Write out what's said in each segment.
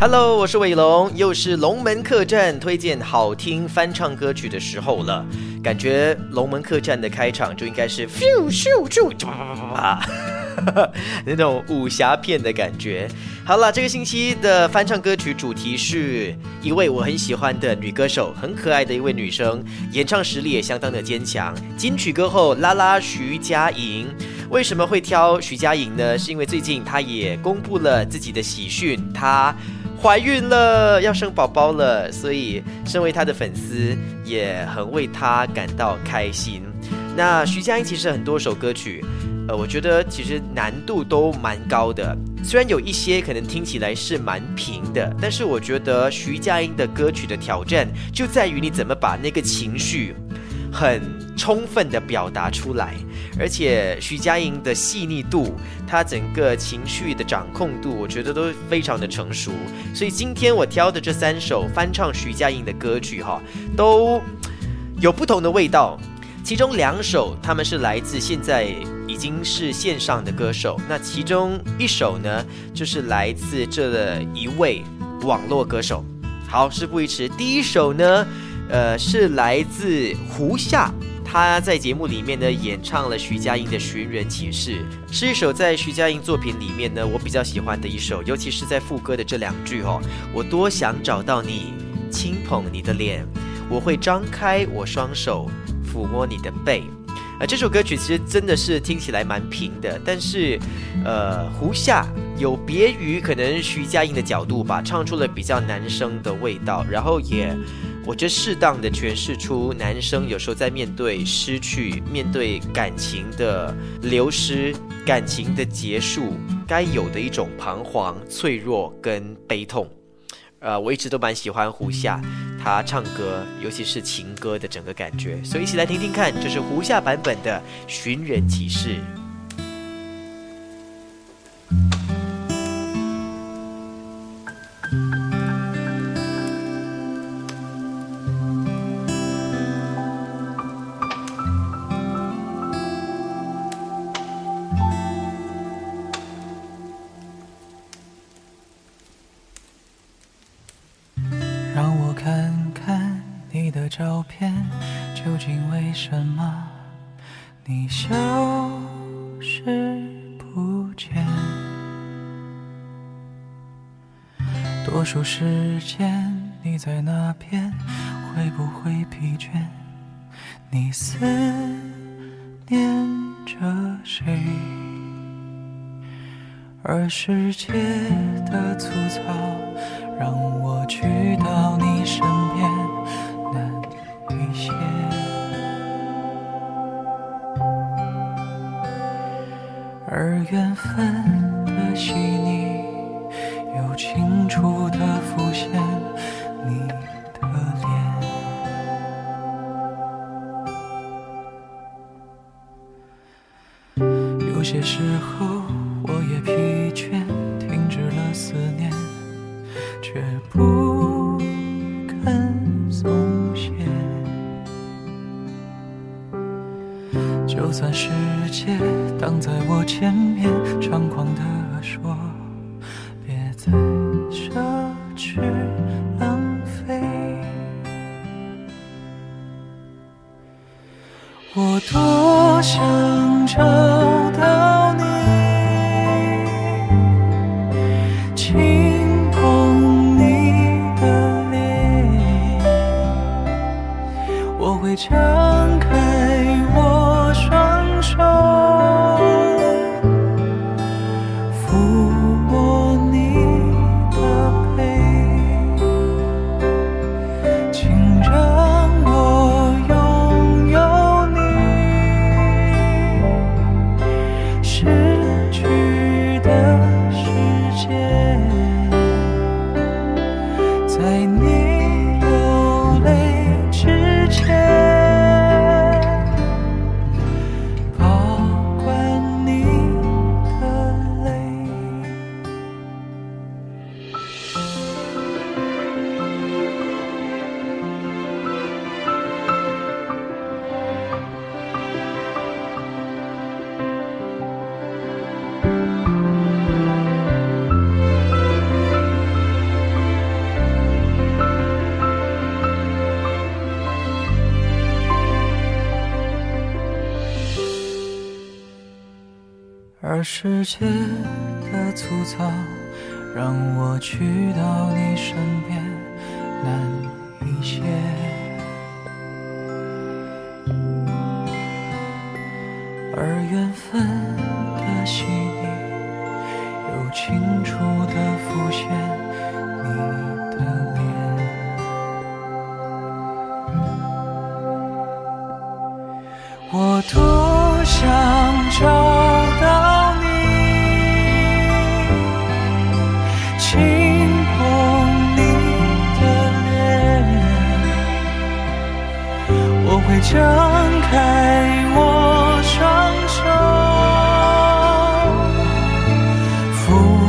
Hello，我是伟龙，又是龙门客栈推荐好听翻唱歌曲的时候了。感觉龙门客栈的开场就应该是咻咻咻啊，那种武侠片的感觉。好了，这个星期的翻唱歌曲主题是一位我很喜欢的女歌手，很可爱的一位女生，演唱实力也相当的坚强。金曲歌后拉拉徐佳莹。为什么会挑徐佳莹呢？是因为最近她也公布了自己的喜讯，她。怀孕了，要生宝宝了，所以身为她的粉丝也很为她感到开心。那徐佳莹其实很多首歌曲，呃，我觉得其实难度都蛮高的。虽然有一些可能听起来是蛮平的，但是我觉得徐佳莹的歌曲的挑战就在于你怎么把那个情绪很充分的表达出来。而且徐佳莹的细腻度，她整个情绪的掌控度，我觉得都非常的成熟。所以今天我挑的这三首翻唱徐佳莹的歌曲，哈，都有不同的味道。其中两首他们是来自现在已经是线上的歌手，那其中一首呢，就是来自这一位网络歌手。好，事不宜迟，第一首呢，呃，是来自胡夏。他在节目里面呢演唱了徐佳莹的《寻人启事》，是一首在徐佳莹作品里面呢我比较喜欢的一首，尤其是在副歌的这两句哦，我多想找到你，轻捧你的脸，我会张开我双手抚摸你的背。啊，这首歌曲其实真的是听起来蛮平的，但是，呃，胡夏有别于可能徐佳莹的角度吧，唱出了比较男生的味道，然后也。我觉得适当的诠释出男生有时候在面对失去、面对感情的流失、感情的结束，该有的一种彷徨、脆弱跟悲痛。呃，我一直都蛮喜欢胡夏他唱歌，尤其是情歌的整个感觉，所以一起来听听看，这是胡夏版本的《寻人启事》。多数时间你在那边，会不会疲倦？你思念着谁？而世界的粗糙，让我去到你身边难一些。而缘分的细腻，又清处的浮现。而世界的粗糙，让我去到你身边难一些。而缘分的细腻，又清手，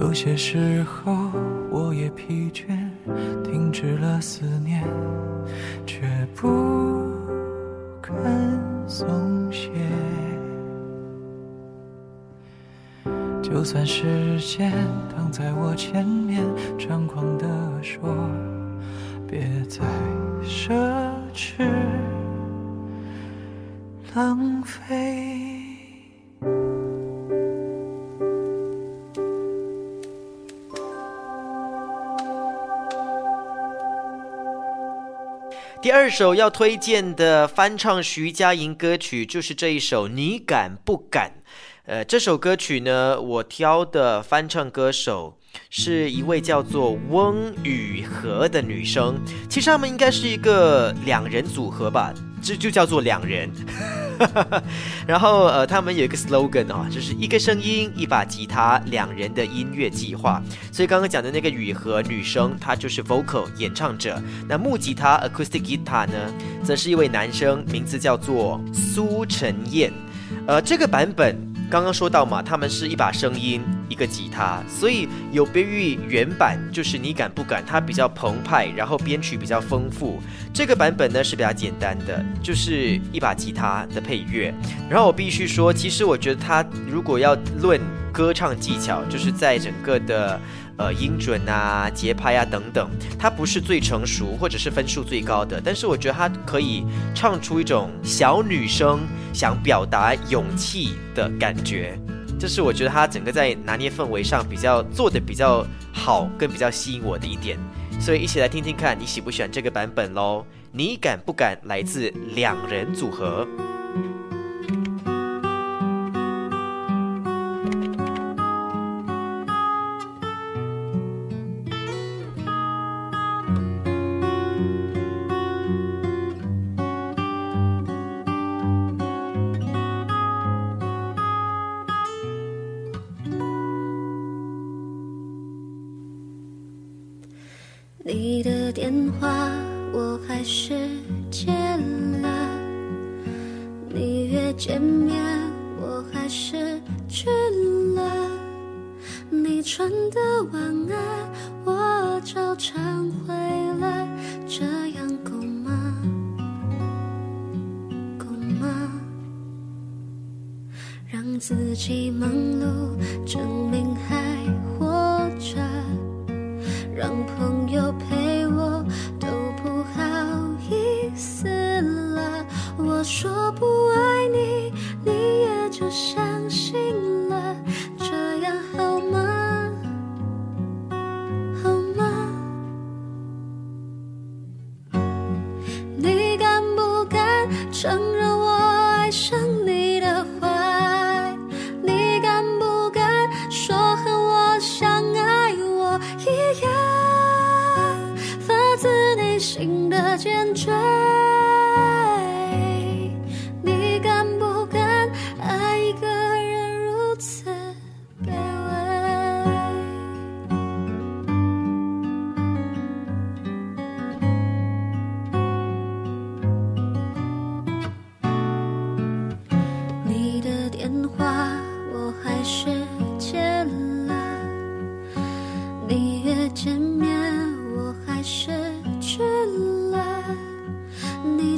有些时候，我也疲倦，停止了思念，却不肯松懈。就算时间挡在我前面，猖狂地说，别再奢侈浪费。第二首要推荐的翻唱徐佳莹歌曲就是这一首《你敢不敢》。呃，这首歌曲呢，我挑的翻唱歌手是一位叫做翁雨禾的女生。其实他们应该是一个两人组合吧，这就叫做两人。然后呃，他们有一个 slogan 啊、就是一个声音，一把吉他，两人的音乐计划。所以刚刚讲的那个雨和女生，她就是 vocal 演唱者。那木吉他 acoustic guitar 呢，则是一位男生，名字叫做苏晨燕。呃，这个版本刚刚说到嘛，他们是一把声音，一个吉他，所以有别于原版，就是你敢不敢，它比较澎湃，然后编曲比较丰富。这个版本呢是比较简单的，就是一把吉他的配乐。然后我必须说，其实我觉得他如果要论歌唱技巧，就是在整个的呃音准啊、节拍啊等等，它不是最成熟或者是分数最高的，但是我觉得它可以唱出一种小女生想表达勇气的感觉。这是我觉得他整个在拿捏氛围上比较做的比较好，跟比较吸引我的一点，所以一起来听听看你喜不喜欢这个版本喽？你敢不敢？来自两人组合。你的电话我还是接了，你约见面我还是去了，你传的晚安我照常回了，这样够吗？够吗？让自己忙碌，证让朋友陪我都不好意思了。我说不爱你，你也就删一样，发自内心的坚决？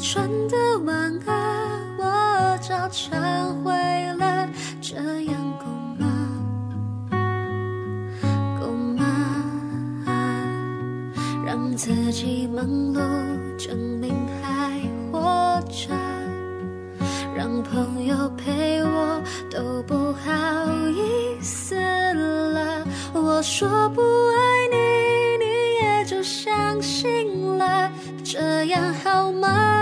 穿的晚安，我照常回来，这样够吗？够吗？让自己忙碌，证明还活着，让朋友陪我都不好意思了。我说不爱你，你也就相信了，这样好吗？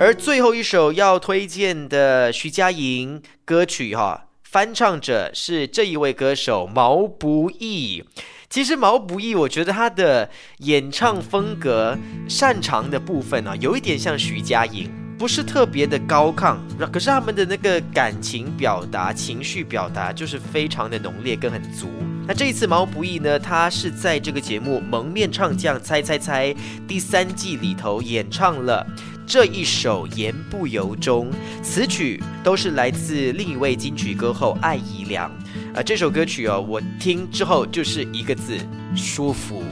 而最后一首要推荐的徐佳莹歌曲哈，翻唱者是这一位歌手毛不易。其实毛不易，我觉得他的演唱风格擅长的部分呢、有一点像徐佳莹，不是特别的高亢，可是他们的那个感情表达、情绪表达就是非常的浓烈跟很足。那这一次毛不易呢，他是在这个节目《蒙面唱将猜猜猜》第三季里头演唱了。这一首《言不由衷》，词曲都是来自另一位金曲歌后艾怡良。啊、这首歌曲哦，我听之后就是一个字：舒服，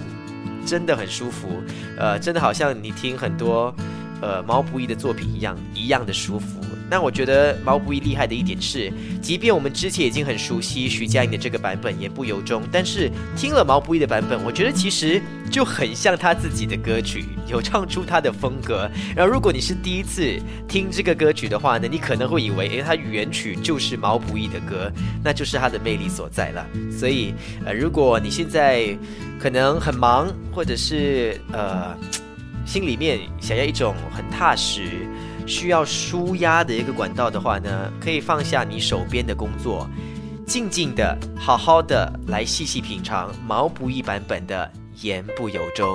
真的很舒服。呃，真的好像你听很多呃毛不易的作品一样，一样的舒服。那我觉得毛不易厉害的一点是，即便我们之前已经很熟悉徐佳莹的这个版本《言不由衷》，但是听了毛不易的版本，我觉得其实就很像他自己的歌曲，有唱出他的风格。然后，如果你是第一次听这个歌曲的话呢，你可能会以为，诶，它原曲就是毛不易的歌，那就是它的魅力所在了。所以，呃，如果你现在可能很忙，或者是呃心里面想要一种很踏实。需要舒压的一个管道的话呢，可以放下你手边的工作，静静的、好好的来细细品尝毛不易版本的《言不由衷》。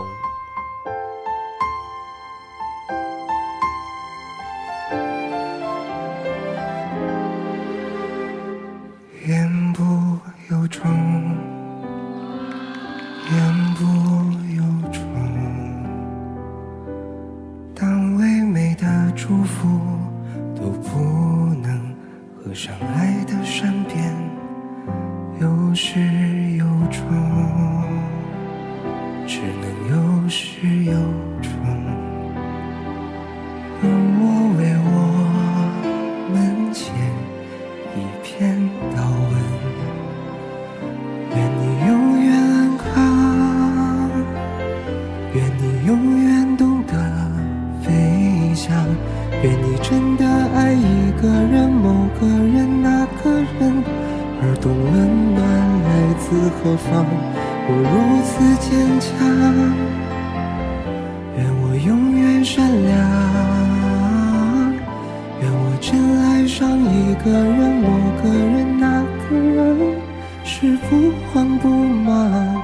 是不慌不忙，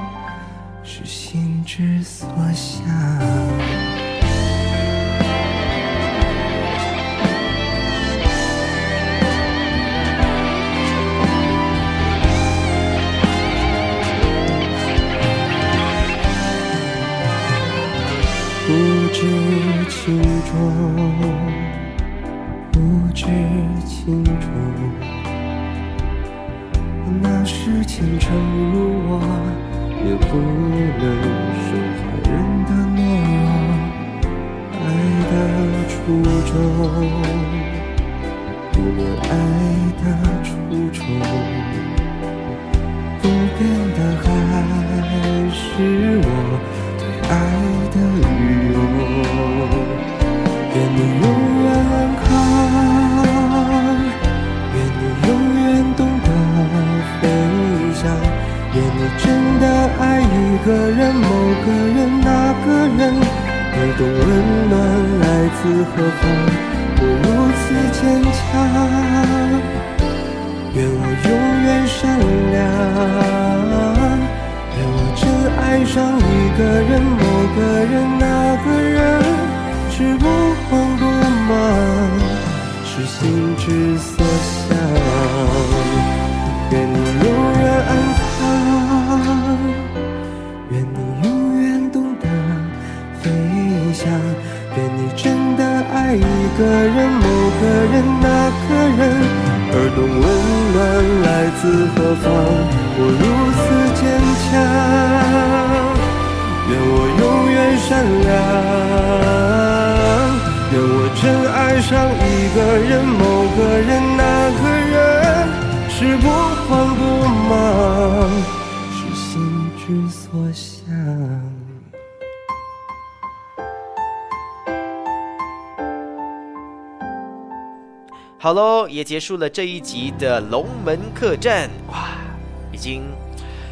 是心之所向。不能升华人的懦弱。爱的初衷，不变爱的初衷，不变的还是我对爱的欲望。愿你永远的爱一个人，某个人，那个人。而懂温暖来自何方，我如此坚强。愿我永远善良，愿我真爱上一个人，某个人，那个人，是不慌不忙，是心之所向。爱一个人，某个人，那个人，而懂温暖来自何方。我如此坚强，愿我永远善良，愿我真爱上一个人，某个人，那个人，是不慌不忙，好喽，也结束了这一集的龙门客栈。哇，已经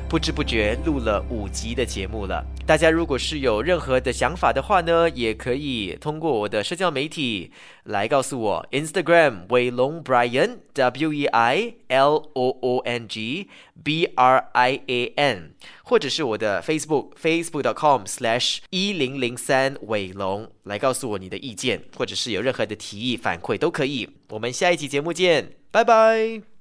不知不觉录了五集的节目了。大家如果是有任何的想法的话呢，也可以通过我的社交媒体来告诉我。Instagram 伟龙 Brian W E I L O O N G B R I A N，或者是我的 Facebook Facebook.com slash 一零零三伟龙，来告诉我你的意见，或者是有任何的提议反馈都可以。我们下一期节目见，拜拜。